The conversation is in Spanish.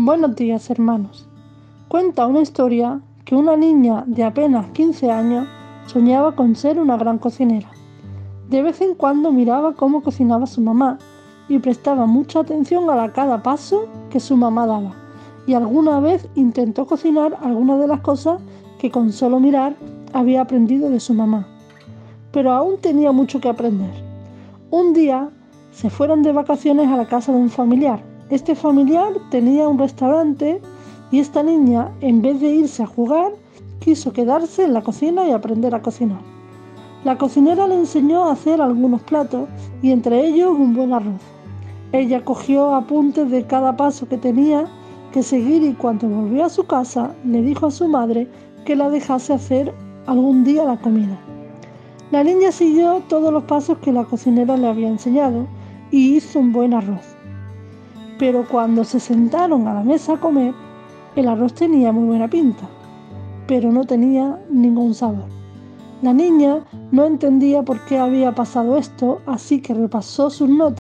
Buenos días, hermanos. Cuenta una historia que una niña de apenas 15 años soñaba con ser una gran cocinera. De vez en cuando miraba cómo cocinaba su mamá y prestaba mucha atención a cada paso que su mamá daba. Y alguna vez intentó cocinar algunas de las cosas que con solo mirar había aprendido de su mamá. Pero aún tenía mucho que aprender. Un día se fueron de vacaciones a la casa de un familiar. Este familiar tenía un restaurante y esta niña, en vez de irse a jugar, quiso quedarse en la cocina y aprender a cocinar. La cocinera le enseñó a hacer algunos platos y entre ellos un buen arroz. Ella cogió apuntes de cada paso que tenía que seguir y cuando volvió a su casa le dijo a su madre que la dejase hacer algún día la comida. La niña siguió todos los pasos que la cocinera le había enseñado y hizo un buen arroz. Pero cuando se sentaron a la mesa a comer, el arroz tenía muy buena pinta, pero no tenía ningún sabor. La niña no entendía por qué había pasado esto, así que repasó sus notas